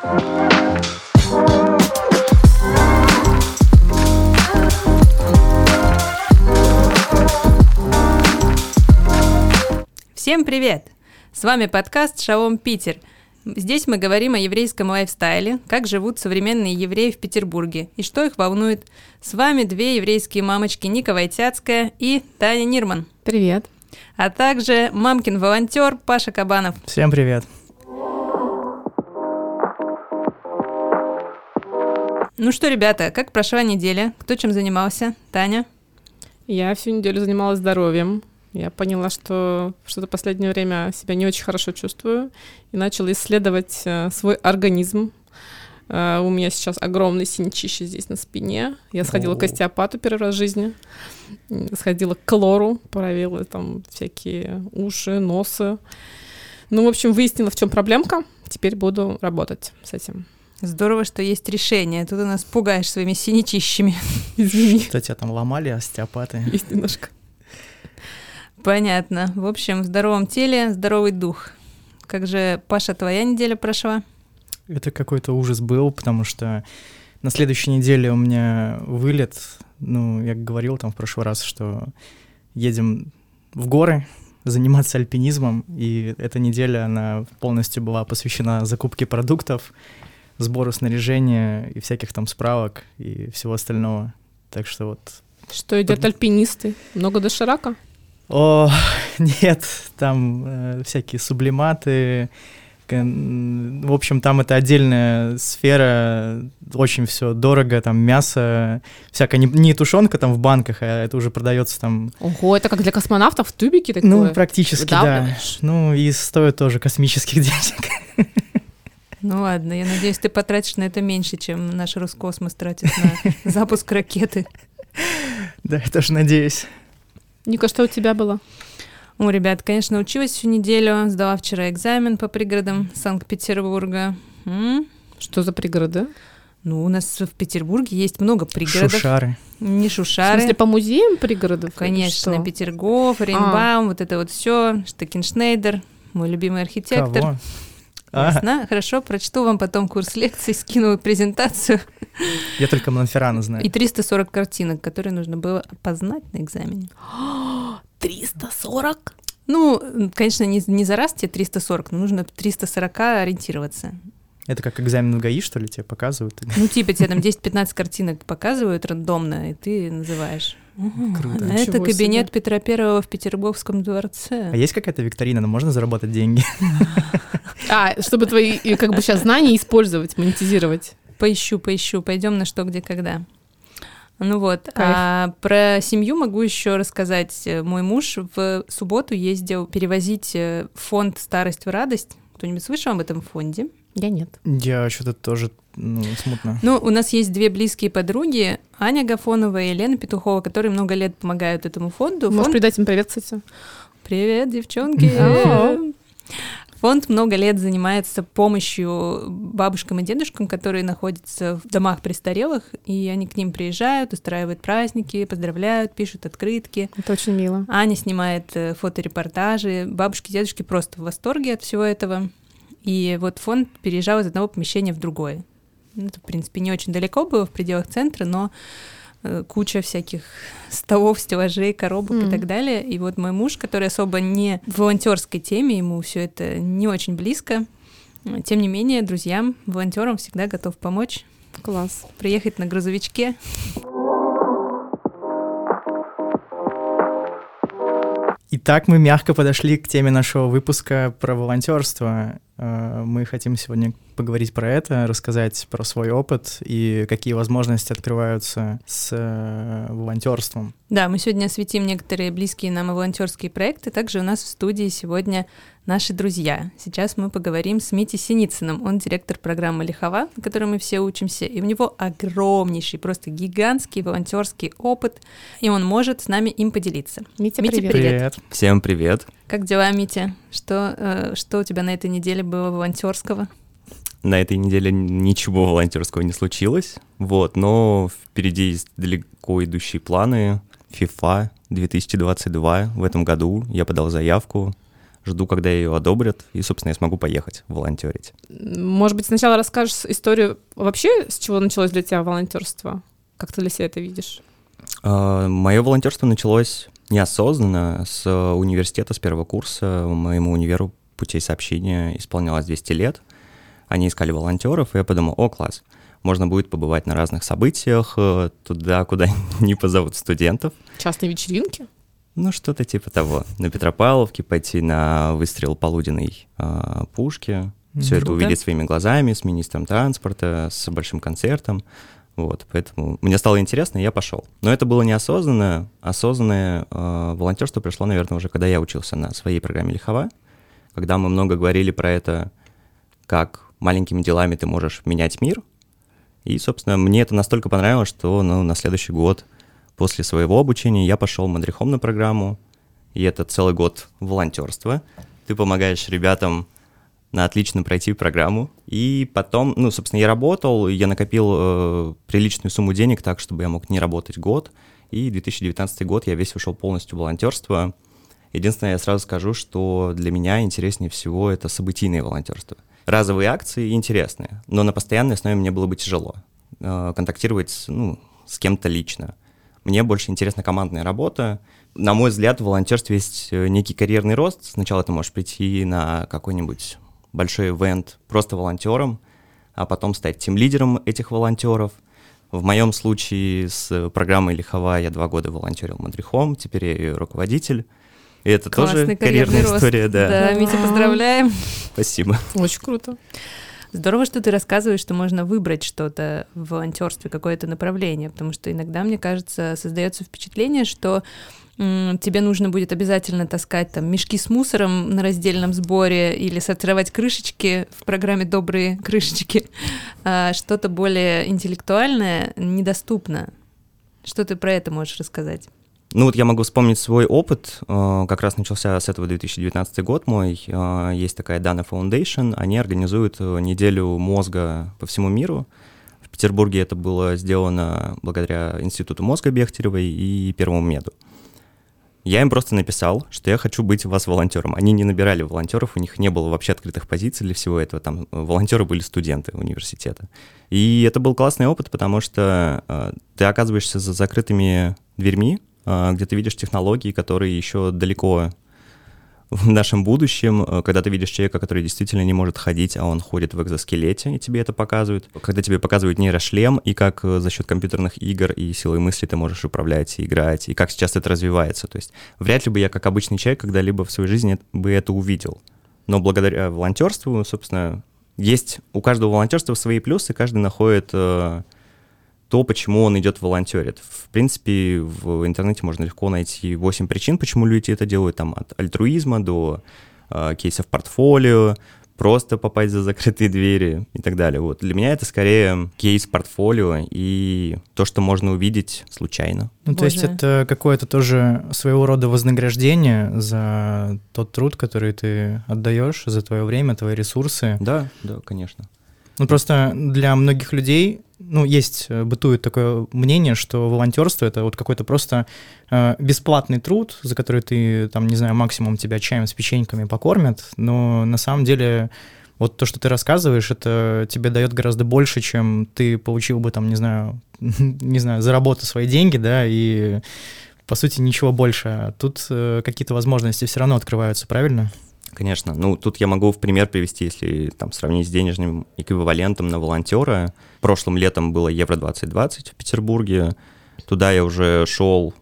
Всем привет! С вами подкаст «Шалом Питер». Здесь мы говорим о еврейском лайфстайле, как живут современные евреи в Петербурге и что их волнует. С вами две еврейские мамочки Ника Войтяцкая и Таня Нирман. Привет. А также мамкин волонтер Паша Кабанов. Всем привет. Ну что, ребята, как прошла неделя? Кто чем занимался? Таня? Я всю неделю занималась здоровьем. Я поняла, что что-то последнее время себя не очень хорошо чувствую и начала исследовать э, свой организм. Э, у меня сейчас огромный синячище здесь на спине. Я сходила к остеопату первый раз в жизни. Сходила к клору, проверила там всякие уши, носы. Ну, в общем, выяснила, в чем проблемка. Теперь буду работать с этим. Здорово, что есть решение. Тут у нас пугаешь своими синячищами. Извини. Что тебя там ломали остеопаты? Есть немножко. Понятно. В общем, в здоровом теле здоровый дух. Как же, Паша, твоя неделя прошла? Это какой-то ужас был, потому что на следующей неделе у меня вылет. Ну, я говорил там в прошлый раз, что едем в горы заниматься альпинизмом, и эта неделя, она полностью была посвящена закупке продуктов, сбору снаряжения и всяких там справок и всего остального. Так что вот... Что едят альпинисты? Много доширака? О, нет, там э, всякие сублиматы. кон- В общем, там это отдельная сфера, очень все дорого, там мясо, всякое, не, не тушенка там в банках, а это уже продается там, Ого, это как для космонавтов тюбики такое? ну, практически, да. Ну, и стоит тоже космических денег. Ну ладно, я надеюсь, ты потратишь на это меньше, чем наш Роскосмос тратит на запуск ракеты. Да, я тоже надеюсь. Ника, что у тебя было? О, ребят, конечно, училась всю неделю, сдала вчера экзамен по пригородам Санкт-Петербурга. Что за пригороды? Ну, у нас в Петербурге есть много пригородов. Шушары. Не В шушары. смысле, по музеям пригородов? Конечно, что? Петергоф, Рейнбаум, вот это вот все, Штекеншнейдер, мой любимый архитектор. Кого? А, Ясно? Хорошо, прочту вам потом курс лекций, скину презентацию я только Монферрана знаю. и 340 картинок, которые нужно было опознать на экзамене. 340? Ну, конечно, не, не за раз тебе 340, но нужно 340 ориентироваться. Это как экзамен в ГАИ, что ли, тебе показывают? Ну, типа тебе там 10-15 картинок показывают рандомно, и ты называешь. Круто. а Это кабинет себе. Петра Первого в Петербургском дворце. А есть какая-то викторина, ну можно заработать деньги? А, чтобы твои как бы сейчас знания использовать, монетизировать. Поищу, поищу, пойдем на что, где, когда. Ну вот, Кайф. а про семью могу еще рассказать. Мой муж в субботу ездил перевозить э, фонд «Старость в радость». Кто-нибудь слышал об этом фонде? Я нет. Я что-то тоже, ну, смутно. Ну, у нас есть две близкие подруги, Аня Гафонова и Елена Петухова, которые много лет помогают этому фонду. Можешь Фонд- передать им привет, кстати? Привет, девчонки! Фонд много лет занимается помощью бабушкам и дедушкам, которые находятся в домах престарелых, и они к ним приезжают, устраивают праздники, поздравляют, пишут открытки. Это очень мило. Аня снимает э, фоторепортажи, бабушки и дедушки просто в восторге от всего этого. И вот фонд переезжал из одного помещения в другое. Ну, Это, в принципе, не очень далеко было в пределах центра, но э, куча всяких столов, стеллажей, коробок и Мгм. так далее. И вот мой муж, который особо не в волонтерской теме, ему все это не очень близко, тем не менее, друзьям, волонтерам всегда готов помочь, Класс. приехать на грузовичке. Итак, мы мягко подошли к теме нашего выпуска про волонтерство. Э, Мы хотим сегодня поговорить про это, рассказать про свой опыт и какие возможности открываются с э, волонтерством. Да, мы сегодня осветим некоторые близкие нам и волонтерские проекты. Также у нас в студии сегодня наши друзья. Сейчас мы поговорим с Митей Синицыным. Он директор программы Лихова, на которой мы все учимся. И у него огромнейший, просто гигантский волонтерский опыт. И он может с нами им поделиться. Митя, Митя, привет. Привет. Всем привет. Как дела, Митя? Что, э, что у тебя на этой неделе было волонтерского? На этой неделе ничего волонтерского не случилось, вот, но впереди есть далеко идущие планы. FIFA 2022 в этом году я подал заявку, жду, когда ее одобрят, и, собственно, я смогу поехать волонтерить. Может быть, сначала расскажешь историю вообще, с чего началось для тебя волонтерство? Как ты для себя это видишь? А, Мое волонтерство началось неосознанно с университета, с первого курса. Моему универу путей сообщения исполнялось 200 лет. Они искали волонтеров, и я подумал, о, класс, можно будет побывать на разных событиях, э, туда, куда не позовут студентов. Частные вечеринки? Ну, что-то типа того. На Петропавловке пойти на выстрел полуденной э, пушки, все это Круто. увидеть своими глазами, с министром транспорта, с большим концертом. Вот, поэтому мне стало интересно, и я пошел. Но это было неосознанно. Осознанное э, волонтерство пришло, наверное, уже когда я учился на своей программе Лихова, когда мы много говорили про это, как маленькими делами ты можешь менять мир. И, собственно, мне это настолько понравилось, что ну, на следующий год после своего обучения я пошел мадрихом на программу, и это целый год волонтерства. Ты помогаешь ребятам на отлично пройти программу. И потом, ну, собственно, я работал, я накопил э, приличную сумму денег так, чтобы я мог не работать год. И 2019 год я весь ушел полностью в волонтерство. Единственное, я сразу скажу, что для меня интереснее всего это событийное волонтерство. Разовые акции интересные, но на постоянной основе мне было бы тяжело э, контактировать ну, с кем-то лично. Мне больше интересна командная работа. На мой взгляд, в волонтерстве есть э, некий карьерный рост. Сначала ты можешь прийти на какой-нибудь большой ивент просто волонтером, а потом стать тим-лидером этих волонтеров. В моем случае с программой Лихова я два года волонтерил мадрихом, теперь я ее руководитель. И это Классный тоже карьерная рост. история, да. Да, Митя, поздравляем. Спасибо. Очень круто. Здорово, что ты рассказываешь, что можно выбрать что-то в волонтерстве, какое-то направление, потому что иногда, мне кажется, создается впечатление, что тебе нужно будет обязательно таскать там мешки с мусором на раздельном сборе или сортировать крышечки в программе «Добрые крышечки». А что-то более интеллектуальное недоступно. Что ты про это можешь рассказать? Ну вот я могу вспомнить свой опыт, э, как раз начался с этого 2019 год мой. Э, Есть такая Dana Foundation, они организуют э, неделю мозга по всему миру. В Петербурге это было сделано благодаря Институту мозга Бехтеревой и Первому меду. Я им просто написал, что я хочу быть у вас волонтером. Они не набирали волонтеров, у них не было вообще открытых позиций для всего этого. Там э, волонтеры были студенты университета. И это был классный опыт, потому что э, ты оказываешься за закрытыми дверьми, э, где ты видишь технологии, которые еще далеко в нашем будущем, э, когда ты видишь человека, который действительно не может ходить, а он ходит в экзоскелете, и тебе это показывают. Когда тебе показывают нейрошлем, и как э, за счет компьютерных игр и силой мысли ты можешь управлять и играть, и как сейчас это развивается. То есть вряд ли бы я, как обычный человек, когда-либо в своей жизни бы это увидел. Но благодаря волонтерству, собственно, есть у каждого волонтерства свои плюсы, каждый находит э, то, почему он идет волонтерит. В принципе, в интернете можно легко найти 8 причин, почему люди это делают, там от альтруизма до э, кейсов портфолио, просто попасть за закрытые двери и так далее. Вот для меня это скорее кейс портфолио и то, что можно увидеть случайно. Ну, то есть Боже. это какое-то тоже своего рода вознаграждение за тот труд, который ты отдаешь, за твое время, твои ресурсы. Да, да, конечно. Ну, просто для многих людей, ну, есть, э, бытует такое мнение, что волонтерство это вот какой-то просто э, бесплатный труд, за который ты, там, не знаю, максимум тебя чаем с печеньками покормят, но на самом деле вот то, что ты рассказываешь, это тебе дает гораздо больше, чем ты получил бы, там, не знаю, не знаю, за работу свои деньги, да, и по сути ничего больше. А Тут э, какие-то возможности все равно открываются, правильно? Конечно. Ну, тут я могу в пример привести, если там сравнить с денежным эквивалентом на волонтера. Прошлым летом было Евро-2020 в Петербурге. Туда я уже шел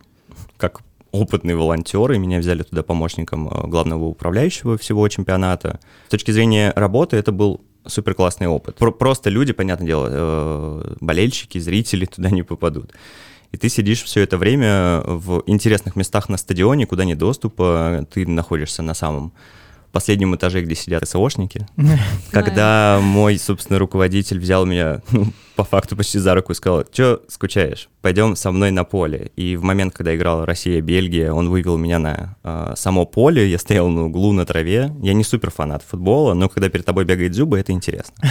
как опытный волонтер, и меня взяли туда помощником э, главного управляющего всего чемпионата. С точки зрения работы это был супер классный опыт. Про- просто люди, понятное дело, э, болельщики, зрители туда не попадут. И ты сидишь все это время в интересных местах на стадионе, куда нет доступа, ты находишься на самом последнем этаже, где сидят СОшники. Когда мой, собственно, руководитель взял меня, ну, по факту почти за руку и сказал, что скучаешь, пойдем со мной на поле. И в момент, когда играла Россия-Бельгия, он вывел меня на э, само поле, я стоял на углу на траве. Я не супер фанат футбола, но когда перед тобой бегает зубы, это интересно.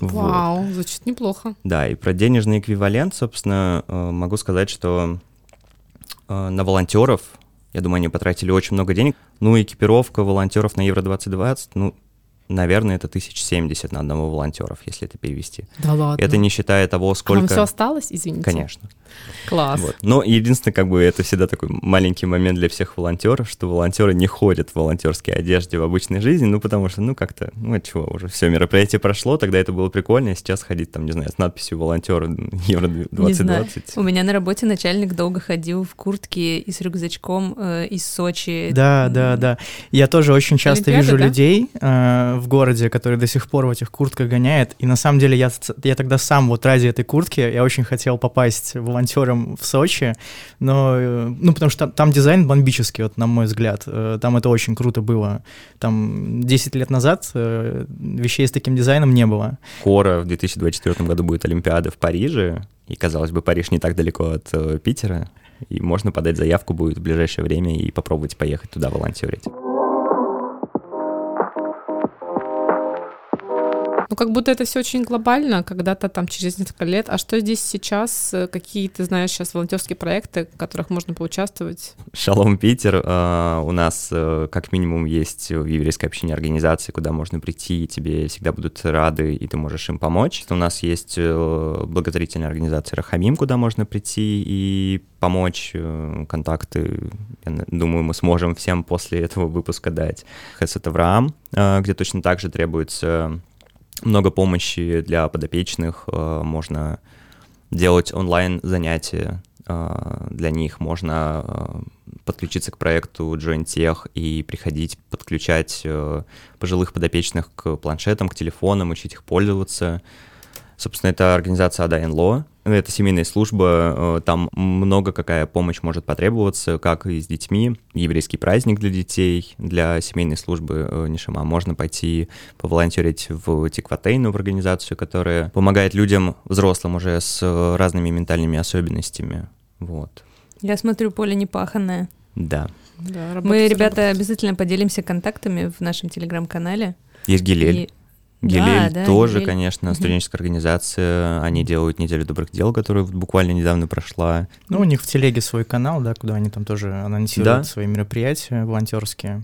Вот. Вау, звучит неплохо. Да, и про денежный эквивалент, собственно, э, могу сказать, что э, на волонтеров Я думаю, они потратили очень много денег. Ну, экипировка волонтеров на Евро-2020, ну, наверное, это 1070 на одного волонтеров, если это перевести. Да ладно. Это не считая того, сколько... Вам все осталось, извините? Конечно. Класс. Вот. Но единственное, как бы это всегда такой маленький момент для всех волонтеров, что волонтеры не ходят в волонтерской одежде в обычной жизни, ну потому что, ну как-то, ну от чего уже, все мероприятие прошло, тогда это было прикольно, а сейчас ходить там, не знаю, с надписью волонтер Евро 2020. У меня на работе начальник долго ходил в куртке и с рюкзачком э, из Сочи. Да, да, да. Я тоже очень часто Олимпиада, вижу да? людей э, в городе, которые до сих пор в этих куртках гоняют. И на самом деле я, я тогда сам вот ради этой куртки, я очень хотел попасть волонтером в Сочи, но, ну, потому что там, там дизайн бомбический, вот, на мой взгляд. Э, Там это очень круто было. Там 10 лет назад э, вещей с таким дизайном не было. Скоро в 2024 году будет Олимпиада в Париже, и, казалось бы, Париж не так далеко от э, Питера, и можно подать заявку будет в ближайшее время и попробовать поехать туда волонтерить. Ну, как будто это все очень глобально, когда-то там через несколько лет. А что здесь сейчас? Какие, ты знаешь, сейчас волонтерские проекты, в которых можно поучаствовать? Шалом, Питер. э, У нас э, как минимум есть в еврейской общине организации, куда можно прийти, и тебе всегда будут рады, и ты можешь им помочь. У нас есть э, благотворительная организация Рахамим, куда можно прийти и помочь. Э, Контакты, я думаю, мы сможем всем после этого выпуска дать. Хесет Авраам, где точно так же требуется много помощи для подопечных. э, Можно делать онлайн занятия э, для них, можно э, подключиться к проекту Join Tech и приходить подключать пожилых подопечных к планшетам, к телефонам, учить их пользоваться. Собственно, это организация Ada Law, это семейная служба, э, там много какая помощь может потребоваться, как и с детьми. Еврейский праздник для детей, для семейной службы э, Нишама. Можно пойти поволонтерить в Тикватейну, в организацию, которая помогает людям, взрослым уже с э, разными ментальными особенностями. Вот, Я смотрю, поле непаханное. да. Да, Мы, ребята, работать. обязательно поделимся контактами в нашем телеграм-канале. Есть Гилель. И- Гилель Да, да, тоже, Гилель. конечно, студенческая организация. Они делают неделю добрых дел, которая буквально недавно прошла. Ну, у них в телеге свой канал, да, куда они там тоже анонсируют Да. свои мероприятия волонтерские.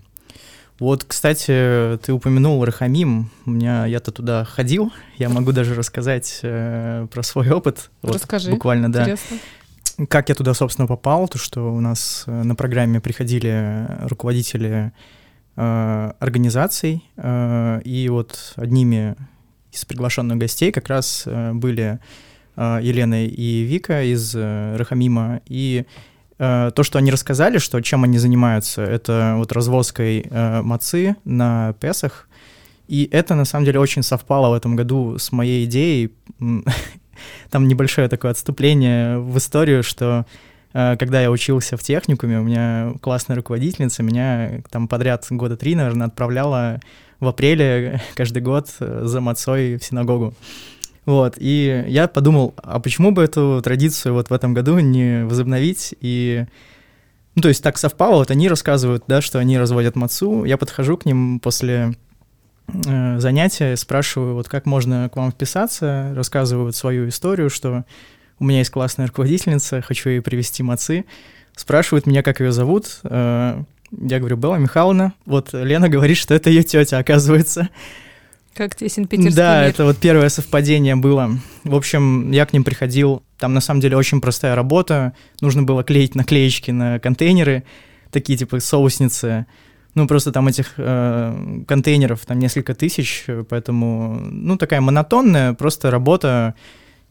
Вот, кстати, ты упомянул Рахамим. У меня я-то туда ходил. Я могу даже рассказать э, про свой опыт. Вот, Расскажи. Буквально, да. Интересно. Как я туда, собственно, попал, то что у нас э, на программе приходили руководители э, организаций, э, и вот одними из приглашенных гостей как раз э, были Елена и Вика из Рахамима, и то, что они рассказали, что чем они занимаются, это вот развозкой э, мацы на Песах, и это, на самом деле, очень совпало в этом году с моей идеей. Там небольшое такое отступление в историю, что когда я учился в техникуме, у меня классная руководительница меня там подряд года три, наверное, отправляла в апреле каждый год э, за мацой в синагогу. Вот, и я подумал, а почему бы эту традицию вот в этом году не возобновить и ну, то есть так совпало, вот они рассказывают, да, что они разводят мацу, я подхожу к ним после э, занятия, спрашиваю, вот как можно к вам вписаться, рассказывают свою историю, что у меня есть классная руководительница, хочу ей привести мацы, спрашивают меня, как ее зовут, э, я говорю, Белла Михайловна, вот Лена говорит, что это ее тетя, оказывается. Как тесен питерский Да, мир. это вот первое совпадение было. В общем, я к ним приходил. Там на самом деле очень простая работа. Нужно было клеить наклеечки на контейнеры, такие типа соусницы. Ну, просто там этих э, контейнеров там несколько тысяч, поэтому, ну, такая монотонная просто работа.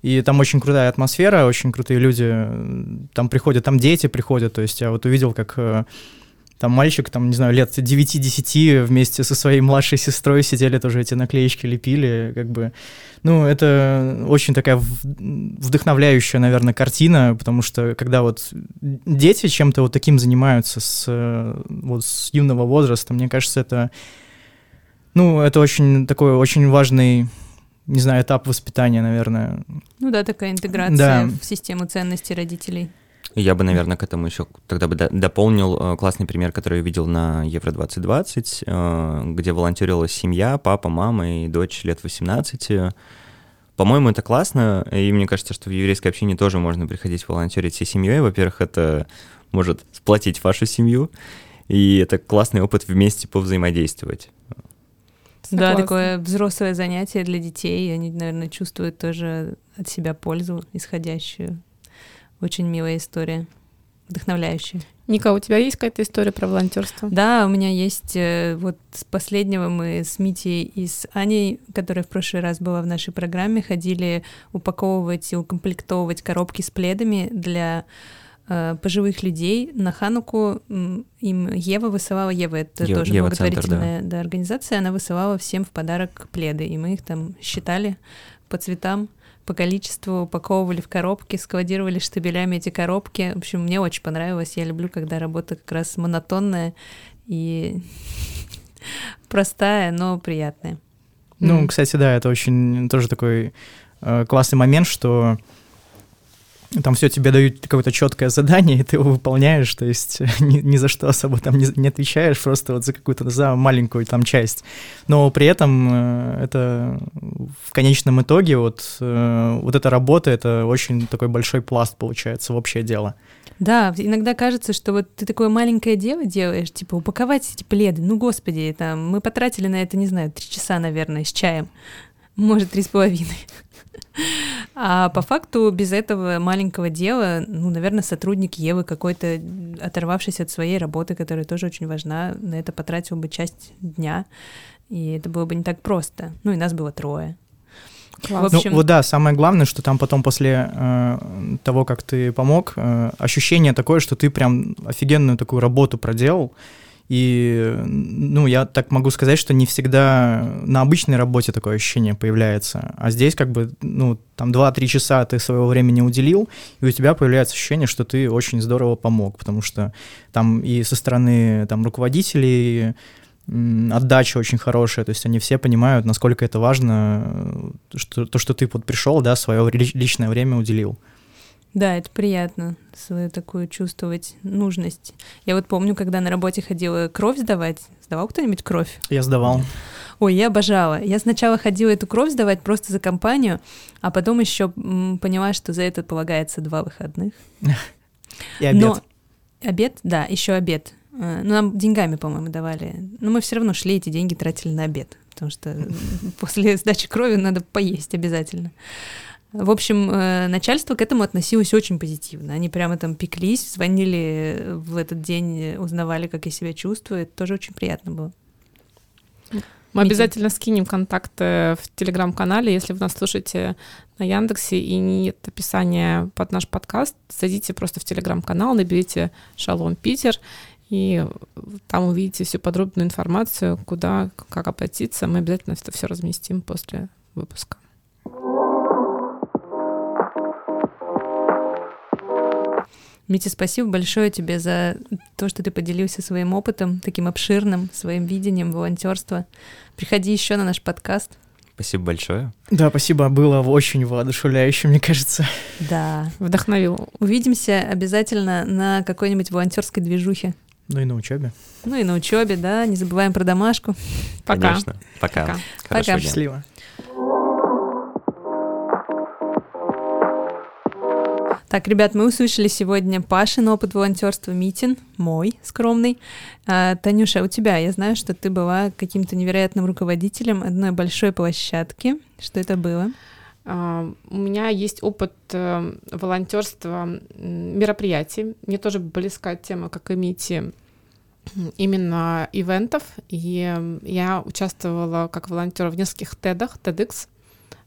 И там очень крутая атмосфера, очень крутые люди. Там приходят, там дети приходят. То есть я вот увидел, как э, там мальчик, там, не знаю, лет 9-10 вместе со своей младшей сестрой сидели тоже эти наклеечки лепили, как бы. Ну, это очень такая вдохновляющая, наверное, картина, потому что когда вот дети чем-то вот таким занимаются с, вот с юного возраста, мне кажется, это, ну, это очень такой очень важный, не знаю, этап воспитания, наверное. Ну да, такая интеграция Да. в систему ценностей родителей. Я бы, наверное, к этому еще тогда бы до- дополнил э, классный пример, который я видел на Евро 2020, э, где волонтерила семья, папа, мама и дочь лет 18. По-моему, это классно, и мне кажется, что в еврейской общине тоже можно приходить волонтерить всей семьей. Во-первых, это может сплотить вашу семью, и это классный опыт вместе повзаимодействовать. Да, такое взрослое занятие для детей, они, наверное, чувствуют тоже от себя пользу исходящую. Очень милая история, вдохновляющая. Ника, у тебя есть какая-то история про волонтерство? Да, у меня есть. э, Вот с последнего мы с Митей и с Аней, которая в прошлый раз была в нашей программе, ходили упаковывать и укомплектовывать коробки с пледами для пожилых людей. На Хануку им Ева высылала, Ева это Е- тоже Ева Центр, благотворительная да, организация, она высылала всем в подарок пледы, и мы их там считали по цветам, по количеству, упаковывали в коробки, складировали штабелями эти коробки. В общем, мне очень понравилось. Я люблю, когда работа как раз монотонная и простая, но приятная. Ну, кстати, да, это очень тоже такой э, классный момент, что там все тебе дают какое-то четкое задание, и ты его выполняешь, то есть ни, ни за что особо там не, не отвечаешь, просто вот за какую-то за маленькую там часть. Но при этом э, это в конечном итоге вот, э, вот эта работа, это очень такой большой пласт получается в общее дело. Да, иногда кажется, что вот ты такое маленькое дело делаешь, типа упаковать эти пледы. Ну, господи, там, мы потратили на это, не знаю, три часа, наверное, с чаем. Может, три с половиной. А по факту без этого маленького дела, ну, наверное, сотрудник Евы какой-то, оторвавшись от своей работы, которая тоже очень важна, на это потратил бы часть дня, и это было бы не так просто. Ну, и нас было трое. Класс. В общем- Ну вот да, самое главное, что там потом после э, того, как ты помог, э, ощущение такое, что ты прям офигенную такую работу проделал. И, ну, я так могу сказать, что не всегда на обычной работе такое ощущение появляется. А здесь как бы, ну, там 2-3 часа ты своего времени уделил, и у тебя появляется ощущение, что ты очень здорово помог, потому что там и со стороны там руководителей отдача очень хорошая, то есть они все понимают, насколько это важно, э, что, то, что ты вот пришел, да, свое ли- личное время уделил. Да, это приятно, свою такую чувствовать нужность. Я вот помню, когда на работе ходила кровь сдавать. Сдавал кто-нибудь кровь? Я сдавал. Ой, я обожала. Я сначала ходила эту кровь сдавать просто за компанию, а потом еще поняла, что за это полагается два выходных. И обед. Но обед, да, еще обед. Э, Ну, нам деньгами, по-моему, давали. Но мы все равно шли, эти деньги тратили на обед, потому что после сдачи крови надо поесть обязательно. В общем, э, начальство к этому относилось очень позитивно. Они прямо там пеклись, звонили в этот день, э, узнавали, как я себя чувствую. Это тоже очень приятно было. Мы Митя. обязательно скинем контакты в телеграм-канале. Если вы нас слушаете на Яндексе и нет описания под наш подкаст, зайдите просто в телеграм-канал, наберите «Шалом Питер», и там увидите всю подробную информацию, куда, как обратиться. Мы обязательно это все разместим после выпуска. Митя, спасибо большое тебе за то, что ты поделился своим опытом, таким обширным, своим видением волонтерства. Приходи еще на наш подкаст. Спасибо большое. Да, спасибо, было очень воодушевляюще, мне кажется. Да. Вдохновил. Увидимся обязательно на какой-нибудь волонтерской движухе. Ну и на учебе. Ну и на учебе, да. Не забываем про домашку. Пока. Конечно. Пока. Пока. Пока. Счастливо. Так, ребят, мы услышали сегодня Пашин опыт волонтерства, Митин, мой скромный. А, Танюша, у тебя, я знаю, что ты была каким-то невероятным руководителем одной большой площадки. Что это было? А, У меня есть опыт э, волонтерства мероприятий. Мне тоже близка тема, как и именно ивентов. И я участвовала как волонтер в нескольких тедах, TEDx.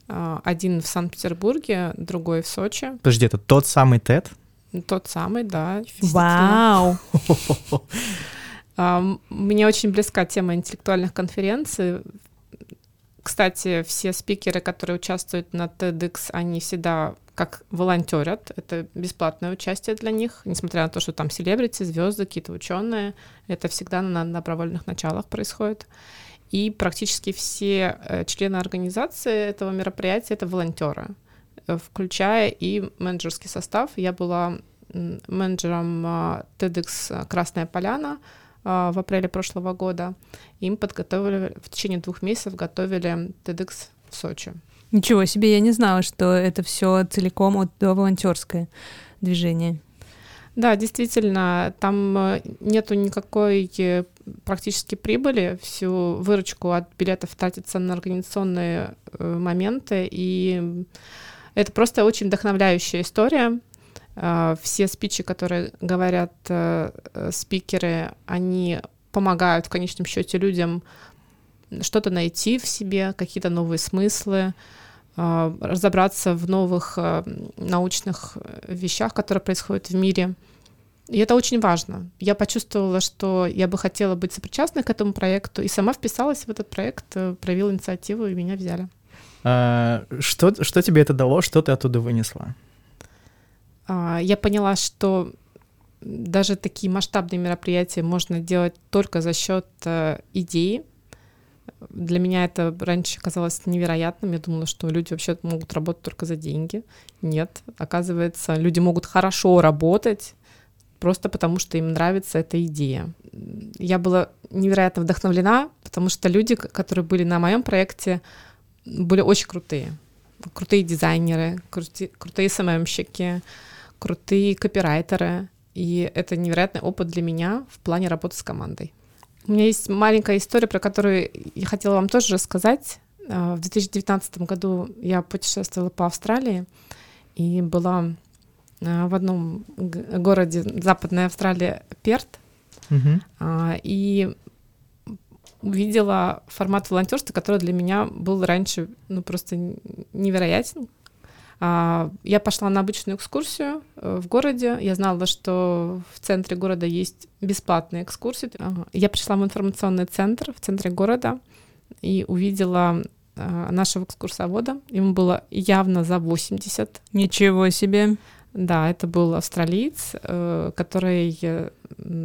А, Один в Санкт-Петербурге, другой в Сочи. Подожди, это тот самый TED? Тот самый, да. Вау! А, Мне очень близка тема интеллектуальных конференций. Кстати, все спикеры, которые участвуют на TEDx, они всегда как волонтерят. Это бесплатное участие для них, несмотря на то, что там селебрити, звезды, какие-то ученые. Это всегда на добровольных началах происходит. И практически все э, члены организации этого мероприятия это волонтеры, э, включая и менеджерский состав. Я была менеджером а, TEDx Красная Поляна а, в апреле прошлого года. Им подготовили, в течение двух месяцев готовили TEDx в Сочи. Ничего себе, я не знала, что это все целиком от до волонтерское движение. Да, действительно, там э, нету никакой э, практически прибыли, всю выручку от билетов тратится на организационные э, моменты, и это просто очень вдохновляющая история. Э, все спичи, которые говорят э, спикеры, они помогают в конечном счете людям что-то найти в себе, какие-то новые смыслы, а, разобраться в новых а, научных вещах, которые происходят в мире. И это очень важно. Я почувствовала, что я бы хотела быть сопричастной к этому проекту, и сама вписалась в этот проект, э, проявила инициативу, и меня взяли. А, что, что тебе это дало, что ты оттуда вынесла? А, я поняла, что даже такие масштабные мероприятия можно делать только за счет э, идеи, для меня это раньше казалось невероятным. Я думала, что люди вообще могут работать только за деньги. Нет, оказывается, люди могут хорошо работать просто потому, что им нравится эта идея. Я была невероятно вдохновлена, потому что люди, которые были на моем проекте, были очень крутые. Крутые дизайнеры, крути, крутые СММщики, крутые копирайтеры. И это невероятный опыт для меня в плане работы с командой. У меня есть маленькая история, про которую я хотела вам тоже рассказать. А, в 2019 году я путешествовала по Австралии и была в одном городе Западной Австралии Перт. Угу. И увидела формат волонтерства, который для меня был раньше ну, просто невероятен. А, я пошла на обычную экскурсию э, в городе. Я знала, что в центре города есть бесплатные экскурсии. Я пришла в информационный центр в центре города и увидела э, нашего экскурсовода. Ему было явно за 80. Ничего себе. Да, это был австралиец, э, который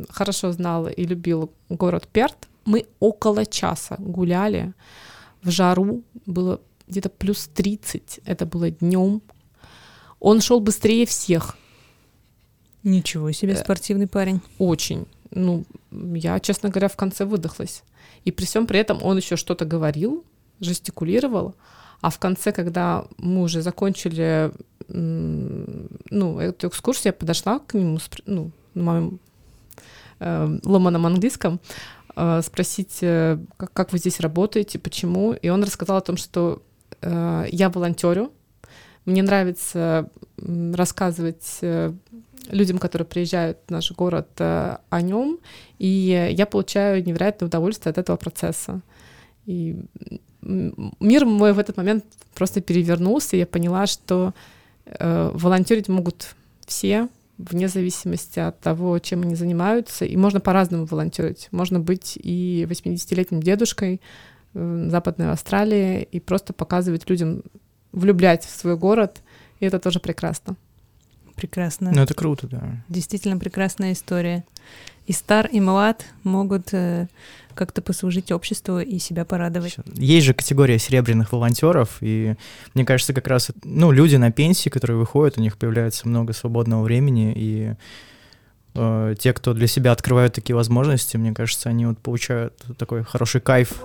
хорошо знал и любил город Перт. Мы около часа гуляли в жару, было где-то плюс 30, это было днем. Он шел быстрее всех. Ничего себе, э, спортивный парень. Очень. Ну, я, честно говоря, в конце выдохлась. И при всем при этом он еще что-то говорил, жестикулировал, а в конце, когда мы уже закончили ну, эту экскурсию, я подошла к нему, ну, на моем э, ломаном английском, э, спросить, э, как, как вы здесь работаете, почему. И он рассказал о том, что Э, я волонтерю. Мне нравится рассказывать э, людям, которые приезжают в наш город, э, о нем, и я получаю невероятное удовольствие от этого процесса. И мир мой в этот момент просто перевернулся, и я поняла, что волонтерить могут все, вне зависимости от того, чем они занимаются, и можно по-разному волонтерить. Можно быть и 80-летним дедушкой, в Западной Австралии и просто показывать людям, влюблять в свой город, и это тоже прекрасно. Прекрасно. Ну, это круто, да. Действительно прекрасная история. И стар, и млад могут э, как-то послужить обществу и себя порадовать. Есть же категория серебряных волонтеров, и мне кажется, как раз ну, люди на пенсии, которые выходят, у них появляется много свободного времени, и э, те, кто для себя открывают такие возможности, мне кажется, они вот получают такой хороший кайф.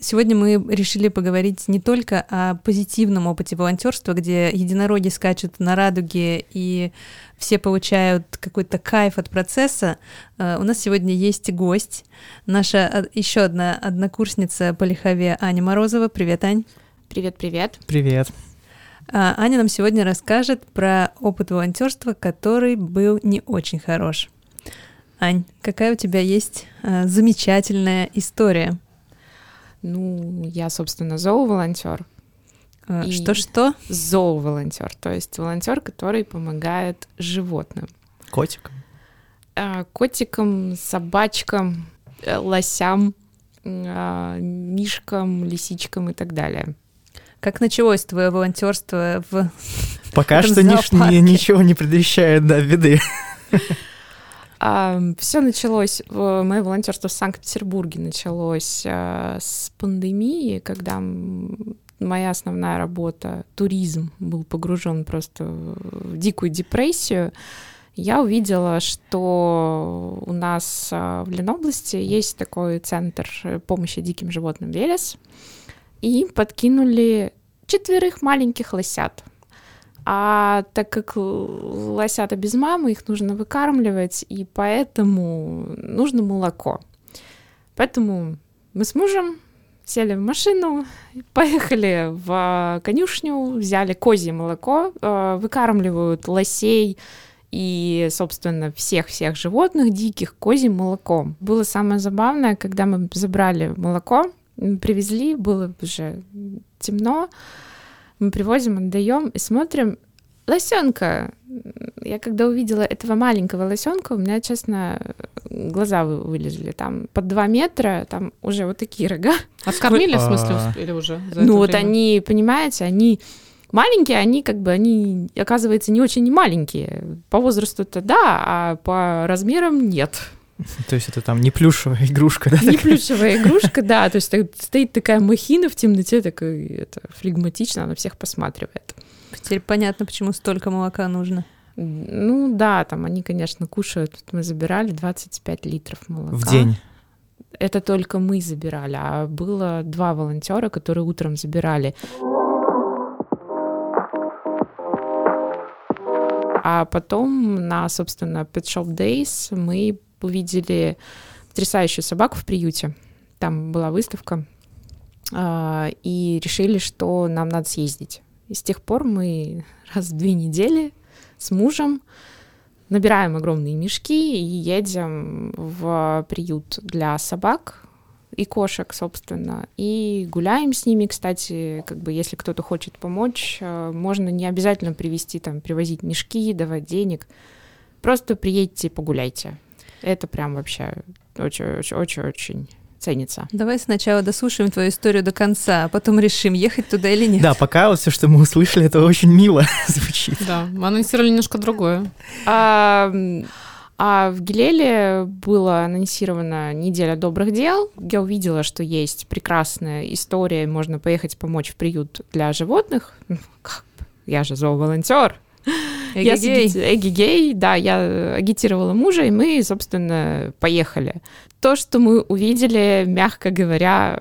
Сегодня мы решили поговорить не только о позитивном опыте волонтерства, где единороги скачут на радуге и все получают какой-то кайф от процесса. Э, у нас сегодня есть гость, наша еще одна однокурсница по лихове Аня Морозова. Привет, Ань. Привет-привет. Привет. А, Аня нам сегодня расскажет про опыт волонтерства, который был не очень хорош. Ань, какая у тебя есть э, замечательная история? Ну, я, собственно, зооволонтер. А, что-что? Зооволонтер, то есть волонтер, который помогает животным. Котикам? А, котикам, собачкам, э, лосям, а, мишкам, лисичкам и так далее. Как началось твое волонтерство в Пока что ничего не предвещает, да, беды. А, все началось, мое волонтерство в Санкт-Петербурге началось а, с пандемии, когда моя основная работа, туризм, был погружен просто в дикую депрессию. Я увидела, что у нас а, в Ленобласти есть такой центр помощи диким животным Велес, и подкинули четверых маленьких лосят. А так как лосята без мамы, их нужно выкармливать, и поэтому нужно молоко. Поэтому мы с мужем сели в машину, поехали в конюшню, взяли козье молоко, э, выкармливают лосей и, собственно, всех-всех животных диких козьим молоком. Было самое забавное, когда мы забрали молоко, привезли, было уже темно, мы привозим, отдаем и смотрим, лосенка. Я когда увидела этого маленького лосенка, у меня, честно, глаза вылезли. Там под два метра, там уже вот такие рога. Откормили, в смысле, успели уже? Ну вот они, понимаете, они маленькие, они как бы, они, оказывается, не очень маленькие. По возрасту-то да, а по размерам нет. То есть это там не плюшевая игрушка, да? Не плюшевая игрушка, да. То есть стоит такая махина в темноте, такая это, флегматично, она всех посматривает. Теперь понятно, почему столько молока нужно. Ну да, там они, конечно, кушают. Мы забирали 25 литров молока. В день? Это только мы забирали, а было два волонтера, которые утром забирали. А потом на, собственно, Pet Shop Days мы увидели потрясающую собаку в приюте. Там была выставка. А, и решили, что нам надо съездить. И с тех пор мы раз в две недели с мужем набираем огромные мешки и едем в приют для собак и кошек, собственно, и гуляем с ними. Кстати, как бы если кто-то хочет помочь, э, можно не обязательно привезти там, привозить мешки, давать денег. Просто приедьте погуляйте. Это прям вообще очень-очень-очень ценится. Давай сначала дослушаем твою историю до конца, а потом решим, ехать туда или нет. Да, пока все, что мы услышали, это очень мило звучит. Да, мы анонсировали немножко другое. А, а в Гилеле была анонсирована неделя добрых дел. Я увидела, что есть прекрасная история, можно поехать помочь в приют для животных. Ну, я же зооволонтер. Эгегей, да, я агитировала мужа, и мы, собственно, поехали. То, что мы увидели, мягко говоря,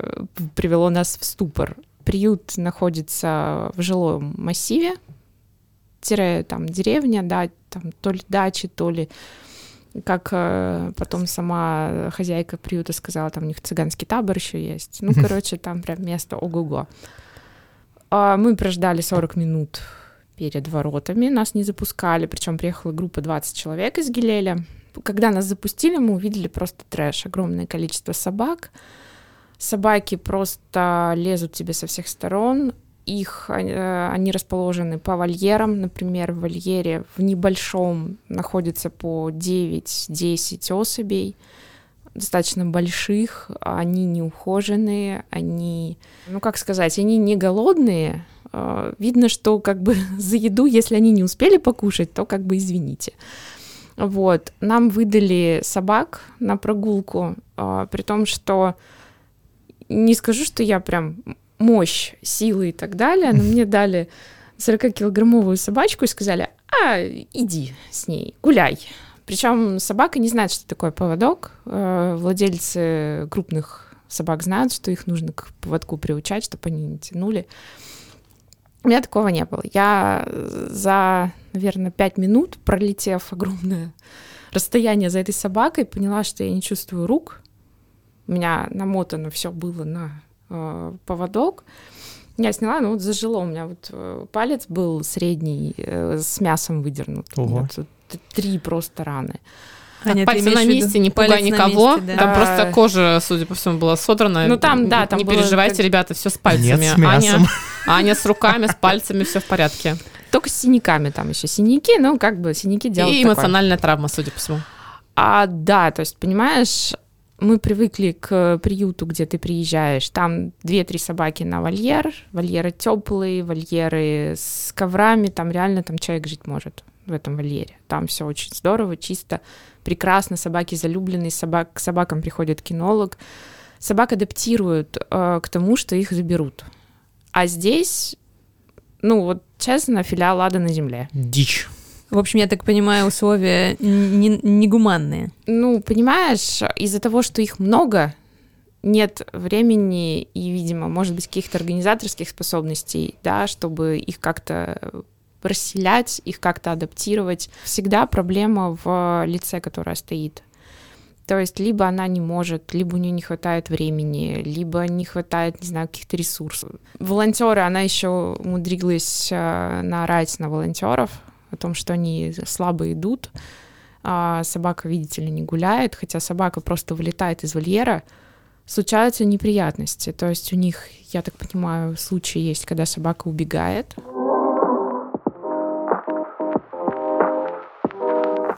привело нас в ступор. Приют находится в жилом массиве, тире, там деревня, да, там то ли дачи, то ли как э, потом сама хозяйка приюта сказала, там у них цыганский табор еще есть. Ну, короче, там прям место ого-го. А мы прождали 40 минут перед воротами, нас не запускали, причем приехала группа 20 человек из Гилеля. Когда нас запустили, мы увидели просто трэш, огромное количество собак. Собаки просто лезут тебе со всех сторон, их, э, они расположены по вольерам, например, в вольере в небольшом находится по 9-10 особей, достаточно больших, они не ухоженные, они, ну как сказать, они не голодные, а, видно, что как бы за еду, если они не успели покушать, то как бы извините. Вот, нам выдали собак на прогулку, а, при том, что не скажу, что я прям мощь, силы и так далее, но мне дали 40-килограммовую собачку и сказали, а, иди с ней, гуляй. Причем собака не знает, что такое поводок. А, владельцы крупных собак знают, что их нужно к поводку приучать, чтобы они не тянули. У меня такого не было. Я за, наверное, пять минут, пролетев огромное расстояние за этой собакой, поняла, что я не чувствую рук. У меня намотано все было на э, поводок. Я сняла, ну вот зажило. У меня вот э, палец был средний, э, с мясом выдернут. Ого. Вот, три просто раны. Аня, пальцы на месте, не пугай никого. Месте, да. Там а... просто кожа, судя по всему, была содрана. Ну там, да, там Не переживайте, как... ребята, все с пальцами. Нет, с мясом. Аня, Аня с руками, с пальцами, все в порядке. Только с синяками там еще синяки, ну как бы синяки делают И эмоциональная травма, судя по всему. А, да, то есть, понимаешь, мы привыкли к приюту, где ты приезжаешь, там две-три собаки на вольер, вольеры теплые, вольеры с коврами, там реально там человек жить может в этом вольере. Там все очень здорово, чисто, прекрасно, собаки залюбленные, собак, к собакам приходит кинолог. Собак адаптируют э, к тому, что их заберут. А здесь, ну вот честно, филиал ада на земле. Дичь. В общем, я так понимаю, условия негуманные. Ну, понимаешь, из-за того, что их много, нет времени и, видимо, может быть, каких-то организаторских способностей, да, чтобы их как-то расселять, их как-то адаптировать. Всегда проблема в лице, которая стоит. То есть либо она не может, либо у нее не хватает времени, либо не хватает, не знаю, каких-то ресурсов. Волонтеры, она еще умудрилась э, наорать на волонтеров о том, что они слабо идут, а собака, видите ли, не гуляет, хотя собака просто вылетает из вольера, случаются неприятности. То есть у них, я так понимаю, случаи есть, когда собака убегает.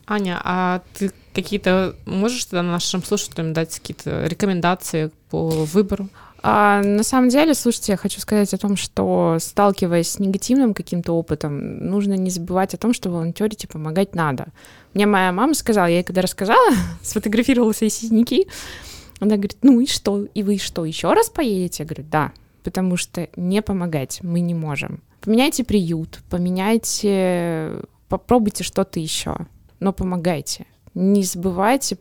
Аня, а ты какие-то можешь тогда нашим слушателям дать какие-то рекомендации по выбору? А, на самом деле, слушайте, я хочу сказать о том, что сталкиваясь с негативным каким-то опытом, нужно не забывать о том, что волонтерить и помогать надо. Мне моя мама сказала, я ей когда рассказала, сфотографировала свои синяки, она говорит, ну и что? И вы что, еще раз поедете? Я говорю, да, потому что не помогать мы не можем. Поменяйте приют, поменяйте, попробуйте что-то еще, но помогайте. Не забывайте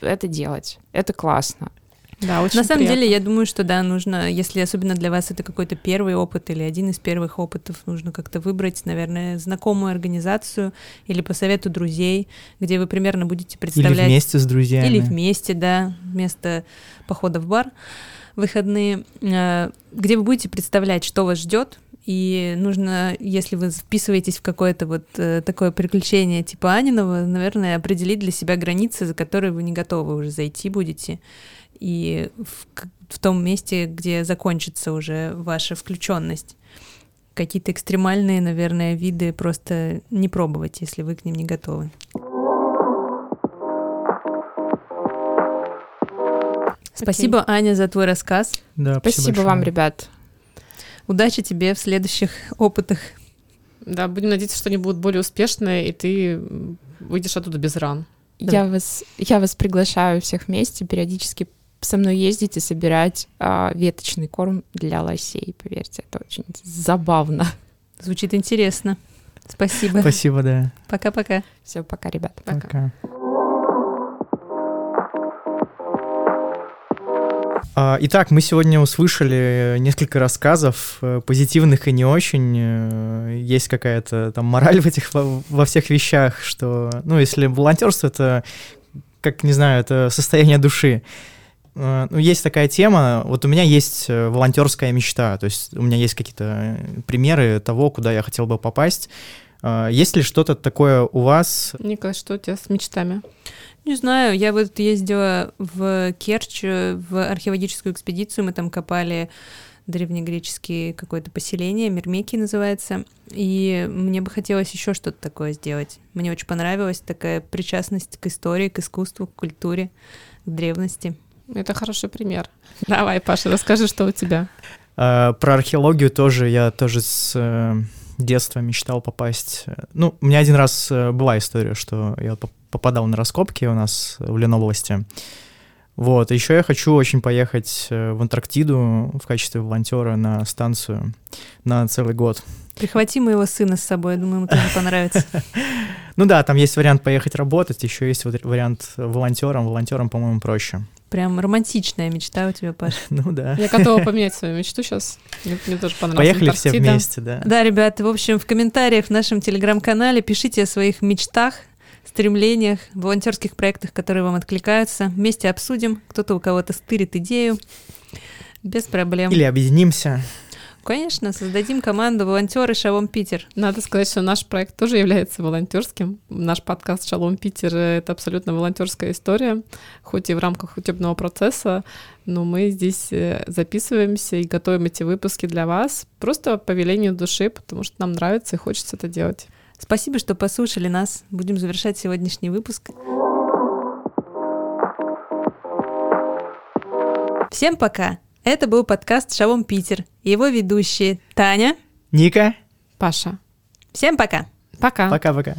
это делать. Это классно. Да, очень На самом приятно. деле, я думаю, что да, нужно, если особенно для вас это какой-то первый опыт или один из первых опытов, нужно как-то выбрать, наверное, знакомую организацию или по совету друзей, где вы примерно будете представлять... Или вместе с друзьями. Или вместе, да, вместо похода в бар выходные, э, где вы будете представлять, что вас ждет, и нужно, если вы вписываетесь в какое-то вот э, такое приключение типа Аниного, наверное, определить для себя границы, за которые вы не готовы уже зайти будете, и в, в том месте, где закончится уже ваша включенность. Какие-то экстремальные, наверное, виды просто не пробовать, если вы к ним не готовы. Спасибо, Аня, за твой рассказ. Да, Спасибо большое. вам, ребят. Удачи тебе в следующих опытах. Да, будем надеяться, что они будут более успешные, и ты выйдешь оттуда без ран. Я вас, я вас приглашаю всех вместе периодически со мной ездить и собирать а, веточный корм для лосей. Поверьте, это очень забавно. Звучит интересно. Спасибо. Спасибо, да. Пока-пока. Все, пока, ребят. Пока. Пока. Итак, мы сегодня услышали несколько рассказов, э, позитивных и не очень. Э, Есть какая-то там мораль в этих во, всех вещах, что, ну, если волонтерство это, как не знаю, это состояние души. Э, Ну, есть такая тема. Вот у меня есть волонтерская мечта, то есть у меня есть какие-то примеры того, куда я хотел бы попасть. Есть ли что-то такое у вас? Николай, что у тебя с мечтами? Не знаю, я вот ездила в Керчь э, в археологическую экспедицию, мы там копали древнегреческие какое-то поселение, Мирмеки называется, и мне бы хотелось еще что-то такое сделать. Мне очень понравилась такая причастность к истории, к искусству, к культуре, к древности. Это хороший пример. Давай, Паша, расскажи, что у тебя. Э, Про археологию тоже я тоже с э, детства мечтал попасть. Ну, у меня один раз э, была история, что я попадал на раскопки у нас в Ленобласти. Вот, еще я хочу очень поехать э, в Антарктиду в качестве волонтера на станцию на целый год. Прихвати моего сына с собой, я думаю, ему тоже понравится. Ну да, там есть вариант поехать работать, еще есть вот вариант волонтером. Волонтером, по-моему, проще. Прям романтичная мечта у тебя, Паш. Ну да. Я готова поменять свою мечту сейчас. Мне, мне тоже понравилось. Поехали все Антарктида. вместе, да. Да, ребята, в общем, в комментариях в нашем телеграм-канале пишите о своих мечтах, стремлениях, волонтерских проектах, которые вам откликаются. Вместе обсудим. Кто-то у кого-то стырит идею. Без проблем. Или объединимся. Конечно, создадим команду волонтеры Шалом Питер. Надо сказать, что наш проект тоже является волонтерским. Наш подкаст «Шалом Питер» — это абсолютно волонтерская история, хоть и в рамках учебного процесса, но мы здесь э, записываемся и готовим эти выпуски для вас просто по велению души, потому что нам нравится и хочется это делать. Спасибо, что послушали нас. Будем завершать сегодняшний выпуск. Всем пока! Это был подкаст Шалом Питер и его ведущие Таня. Ника, Паша, Всем пока! пока! пока-пока.